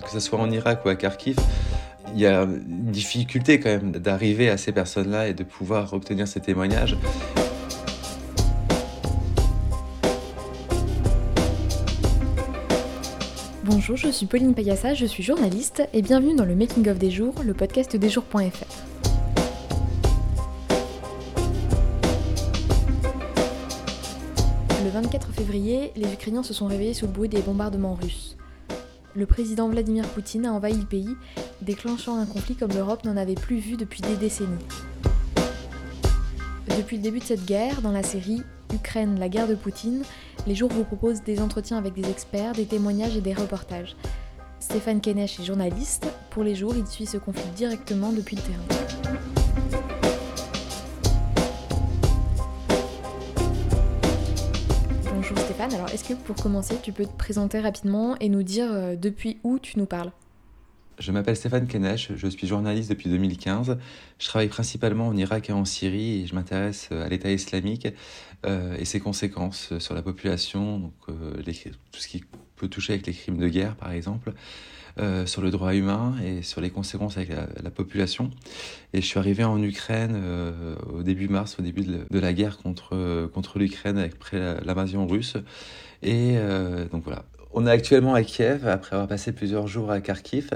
que ce soit en Irak ou à Kharkiv, il y a une difficulté quand même d'arriver à ces personnes-là et de pouvoir obtenir ces témoignages. Bonjour, je suis Pauline Payassa, je suis journaliste et bienvenue dans le Making of des jours, le podcast des jours.fr. Le 24 février, les Ukrainiens se sont réveillés sous le bruit des bombardements russes. Le président Vladimir Poutine a envahi le pays, déclenchant un conflit comme l'Europe n'en avait plus vu depuis des décennies. Depuis le début de cette guerre, dans la série Ukraine, la guerre de Poutine, les jours vous proposent des entretiens avec des experts, des témoignages et des reportages. Stéphane Kenesh est journaliste. Pour les jours, il suit ce conflit directement depuis le terrain. Est-ce que pour commencer, tu peux te présenter rapidement et nous dire euh, depuis où tu nous parles? Je m'appelle Stéphane Kenesh, je suis journaliste depuis 2015. Je travaille principalement en Irak et en Syrie et je m'intéresse euh, à l'État islamique euh, et ses conséquences sur la population, donc tout ce qui peut toucher avec les crimes de guerre par exemple. Euh, sur le droit humain et sur les conséquences avec la, population. Et je suis arrivé en Ukraine euh, au début mars, au début de, la guerre contre, contre l'Ukraine après l'invasion russe. Et euh, donc voilà. On est actuellement à Kiev, après avoir passé plusieurs jours à Kharkiv.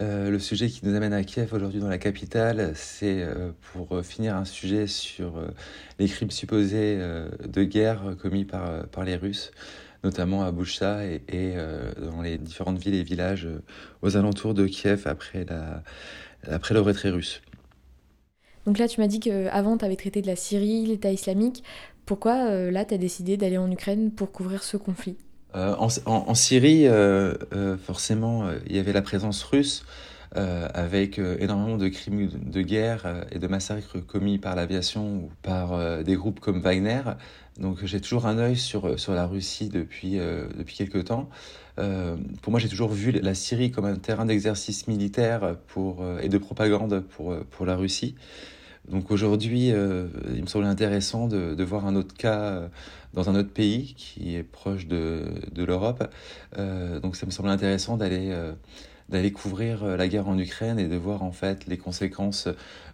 le sujet qui nous amène à Kiev aujourd'hui dans la capitale, c'est pour finir un sujet sur les crimes supposés de guerre commis par, par les Russes notamment à Boucha et, euh, dans les différentes villes et villages euh, aux alentours de Kiev après, la, après le retrait russe. Donc là, tu m'as dit qu'avant, tu avais traité de la Syrie, l'État islamique. Pourquoi euh, là, tu as décidé d'aller en Ukraine pour couvrir ce conflit? En, en, Syrie, forcément, il y avait la présence russe. Avec énormément de crimes de guerre et de massacres commis par l'aviation ou par des groupes comme Wagner, donc j'ai toujours un œil sur, euh, sur la Russie depuis, euh, depuis quelques temps. Euh, pour moi, j'ai toujours vu la Syrie comme un terrain d'exercice militaire et de propagande pour, pour la Russie. Donc aujourd'hui, il me semblait intéressant de, de, voir un autre cas dans un autre pays qui est proche de, de l'Europe. donc ça me semblait intéressant d'aller d'aller couvrir la guerre en Ukraine et de voir en fait les conséquences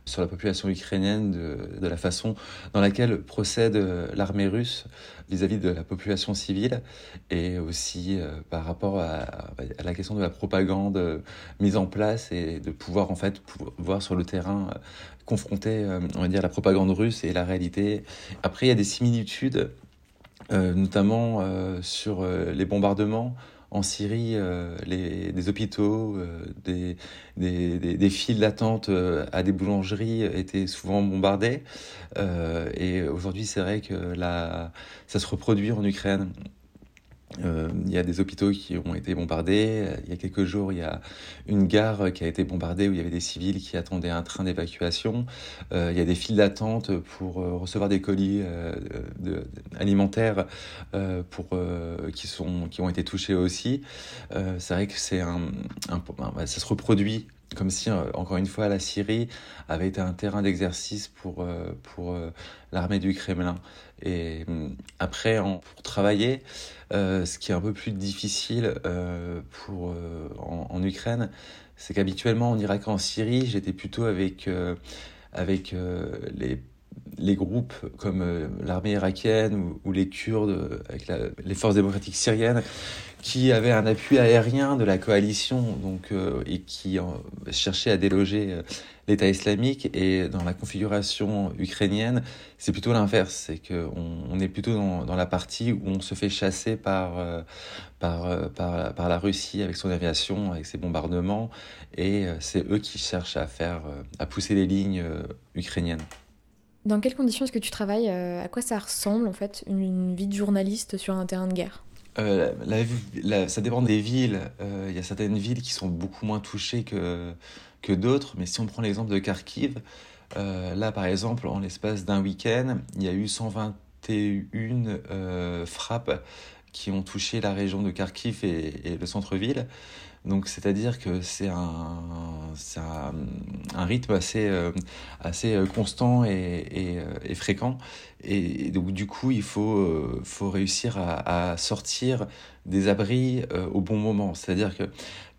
sur la population ukrainienne de, de la façon dans laquelle procède euh, l'armée russe vis-à-vis de la population civile et aussi euh, par rapport à, la question de la propagande euh, mise en place et de pouvoir en fait voir sur le terrain confronter on va dire la propagande russe et la réalité. Après il y a des similitudes notamment sur les bombardements en Syrie, euh, les, des hôpitaux, euh, des, files d'attente euh, à des boulangeries étaient souvent bombardés. et aujourd'hui, c'est vrai que ça se reproduit en Ukraine. Euh, il y a des hôpitaux qui ont été bombardés. Il y a quelques jours, il y a une gare qui a été bombardée où il y avait des civils qui attendaient un train d'évacuation. Euh, il y a des files d'attente pour euh, recevoir des colis alimentaires qui, sont, qui ont été touchés aussi. c'est vrai que c'est un, ça se reproduit comme si, encore une fois, la Syrie avait été un terrain d'exercice pour, pour l'armée du Kremlin. Et après, pour travailler, euh, ce qui est un peu plus difficile euh, pour, euh, en, Ukraine, c'est qu'habituellement en Irak et en Syrie, j'étais plutôt avec, avec les, les groupes comme l'armée irakienne ou, les Kurdes, avec les forces démocratiques syriennes, qui avaient un appui aérien de la coalition donc, et qui cherchaient à déloger l'État islamique et dans la configuration ukrainienne, c'est plutôt l'inverse. C'est qu'on on est plutôt dans, la partie où on se fait chasser par, euh, par, euh, par, par, la Russie avec son aviation, avec ses bombardements, et euh, c'est eux qui cherchent à faire, à pousser les lignes ukrainiennes. Dans quelles conditions est-ce que tu travailles À quoi ça ressemble en fait une, vie de journaliste sur un terrain de guerre? Euh, ça dépend des villes. Il y a certaines villes qui sont beaucoup moins touchées que, que d'autres, mais si on prend l'exemple de Kharkiv, euh, là par exemple, en l'espace d'un week-end, il y a eu 121 euh, frappes qui ont touché la région de Kharkiv et, le centre-ville. Donc, c'est-à-dire que c'est un, un, rythme assez, assez constant et, et, fréquent. Et, donc, du coup, il faut, faut réussir à sortir des abris au bon moment. C'est-à-dire que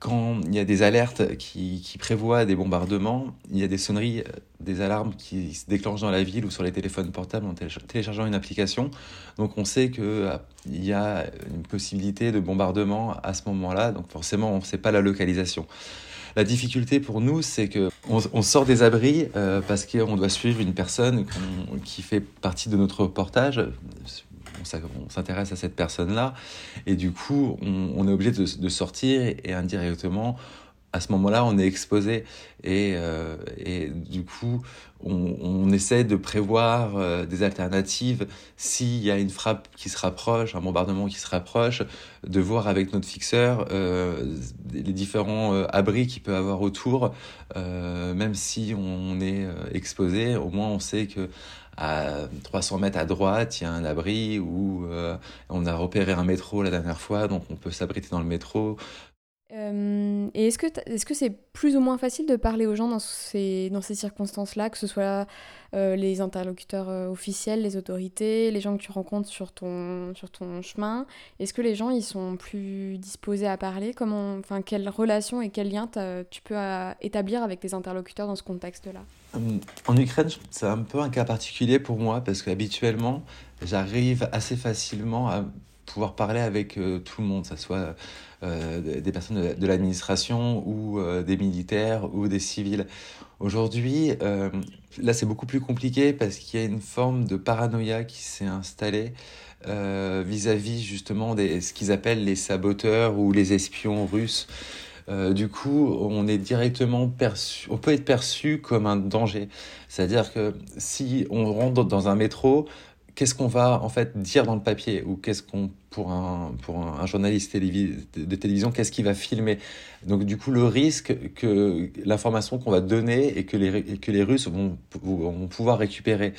quand il y a des alertes qui, prévoient des bombardements, il y a des sonneries, euh, des alarmes qui se déclenchent dans la ville ou sur les téléphones portables en téléchargeant une application. Donc on sait qu'il euh, y a une possibilité de bombardement à ce moment-là, donc forcément on ne sait pas la localisation. La difficulté pour nous, c'est que on, sort des abris euh, parce qu'on doit suivre une personne qui fait partie de notre reportage on s'intéresse à cette personne-là, et du coup, on, est obligé de, sortir et, indirectement, à ce moment-là, on est exposé. Et, euh, du coup, on, essaie de prévoir euh, des alternatives. S'il y a une frappe qui se rapproche, un bombardement qui se rapproche, de voir avec notre fixeur euh, les différents abris qu'il peut avoir autour, même si on est exposé, au moins on sait que à 300 mètres à droite, il y a un abri où euh, on a repéré un métro la dernière fois, donc on peut s'abriter dans le métro. Euh, et est-ce que est-ce que c'est plus ou moins facile de parler aux gens dans ces dans ces circonstances-là, que ce soit euh, les interlocuteurs officiels, les autorités, les gens que tu rencontres sur ton sur ton chemin? Est-ce que les gens ils sont plus disposés à parler? Comment, enfin, quelle relation et quel lien tu peux établir avec tes interlocuteurs dans ce contexte-là? Euh, en Ukraine, c'est un peu un cas particulier pour moi parce qu'habituellement, j'arrive assez facilement à pouvoir parler avec euh, tout le monde, que ce soit euh, des personnes de, l'administration ou des militaires ou des civils. Aujourd'hui, là, c'est beaucoup plus compliqué parce qu'il y a une forme de paranoïa qui s'est installée vis-à-vis justement de ce qu'ils appellent les saboteurs ou les espions russes. Euh, du coup, on est directement perçu, on peut être perçu comme un danger. C'est-à-dire que si on rentre dans un métro, qu'est-ce qu'on va en fait dire dans le papier ou qu'est-ce qu'on pour un pour journaliste de télévision qu'est-ce qu'il va filmer? Donc du coup le risque que l'information qu'on va donner et que les Russes vont, vont pouvoir récupérer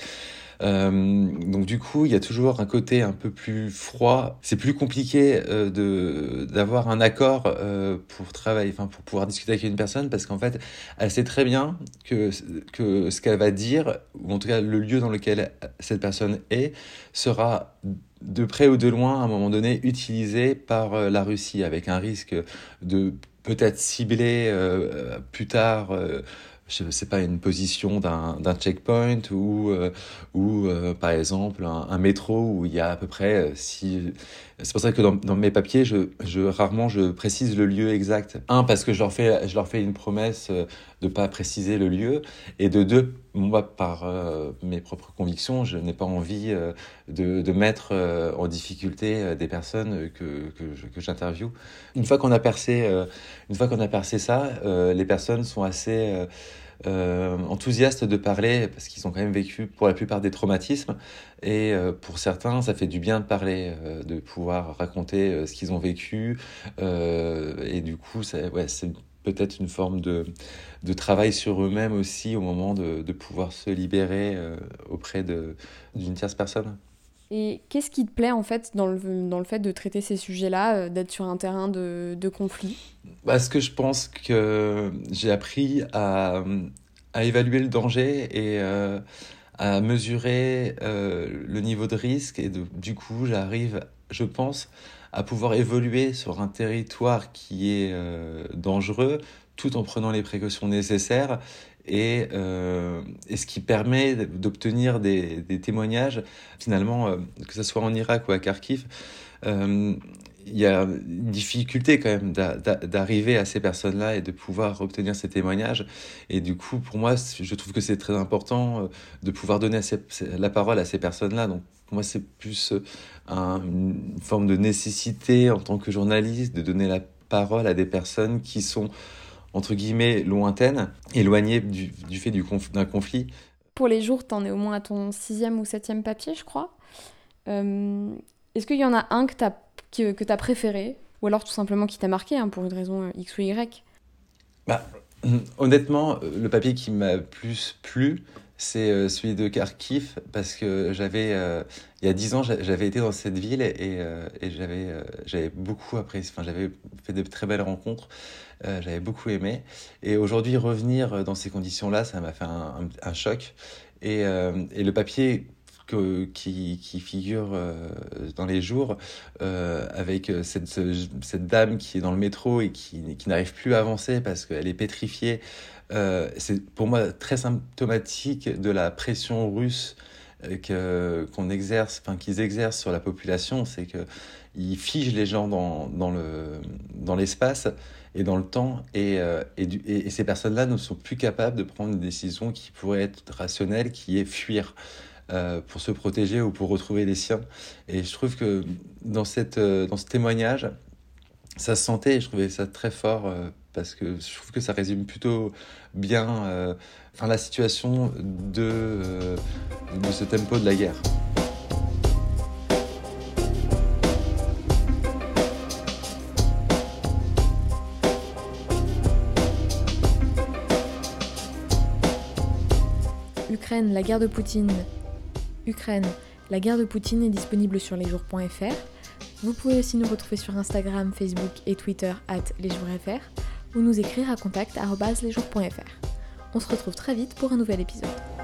donc du coup, il y a toujours un côté un peu plus froid. C'est plus compliqué euh, de d'avoir un accord euh, pour travailler, enfin pour pouvoir discuter avec une personne, parce qu'en fait, elle sait très bien que que ce qu'elle va dire, ou en tout cas le lieu dans lequel cette personne est, sera de près ou de loin, à un moment donné, utilisé par la Russie, avec un risque de peut-être cibler plus tard je sais pas, une position d'un checkpoint ou, euh, ou euh, par exemple un, métro où il y a à peu près euh, si c'est pour ça que dans, mes papiers je, rarement je précise le lieu exact. Un parce que je leur fais je leur fais une promesse de pas préciser le lieu. Et de deux moi par mes propres convictions je n'ai pas envie de, de mettre en difficulté des personnes que que j'interviewe. Une fois qu'on a percé une fois qu'on a percé ça les personnes sont assez euh, enthousiastes de parler parce qu'ils ont quand même vécu pour la plupart des traumatismes et euh, pour certains ça fait du bien de parler, euh, de pouvoir raconter ce qu'ils ont vécu et du coup ouais, c'est peut-être une forme de, de travail sur eux-mêmes aussi au moment de, de pouvoir se libérer auprès d'une tierce personne. Et qu'est-ce qui te plaît en fait dans le, dans le fait de traiter ces sujets-là, euh, d'être sur un terrain de, de conflit? Parce que je pense que j'ai appris à, à, évaluer le danger et euh, à mesurer euh, le niveau de risque. Et du coup, j'arrive, je pense, à pouvoir évoluer sur un territoire qui est dangereux tout en prenant les précautions nécessaires et, euh, ce qui permet d'obtenir des, témoignages, finalement, euh, que ce soit en Irak ou à Kharkiv, euh, il y a une difficulté quand même d'arriver à ces personnes-là et de pouvoir obtenir ces témoignages. Et du coup, pour moi, je trouve que c'est très important de pouvoir donner la parole à ces personnes-là. Donc, moi, c'est plus un, une forme de nécessité en tant que journaliste de donner la parole à des personnes qui sont entre guillemets lointaine, éloignée du, du fait d'un conflit. Pour les jours, tu en es au moins à ton sixième ou septième papier, je crois. Euh, est-ce qu'il y en a un que tu as, que, que as préféré? Ou alors tout simplement qui t'a marqué, hein, pour une raison euh, X ou Y? Bah, Honnêtement, euh, le papier qui m'a plus plu, c'est celui de Kharkiv parce que j'avais il y a dix ans j'avais été dans cette ville et, et j'avais j'avais beaucoup apprécié enfin j'avais fait de très belles rencontres j'avais beaucoup aimé. Et aujourd'hui revenir dans ces conditions là ça m'a fait un, un, choc. Et, et le papier qui, qui, figure euh, dans les jours euh, avec euh, cette, dame qui est dans le métro et qui, n'arrive plus à avancer parce qu'elle est pétrifiée. C'est pour moi très symptomatique de la pression russe que qu'on exerce, enfin qu'ils exercent sur la population, c'est que ils figent les gens dans, dans le dans l'espace et dans le temps et, et, et ces personnes-là ne sont plus capables de prendre une décision qui pourrait être rationnelle, qui est fuir. Euh, pour se protéger ou pour retrouver les siens. Et je trouve que dans, cette, euh, dans ce témoignage, ça se sentait et je trouvais ça très fort euh, parce que je trouve que ça résume plutôt bien enfin, la situation de, de ce tempo de la guerre. Ukraine, la guerre de Poutine, Ukraine, la guerre de Poutine est disponible sur lesjours.fr. Vous pouvez aussi nous retrouver sur Instagram, Facebook et Twitter at lesjours.fr ou nous écrire à contact.lesjours.fr. On se retrouve très vite pour un nouvel épisode.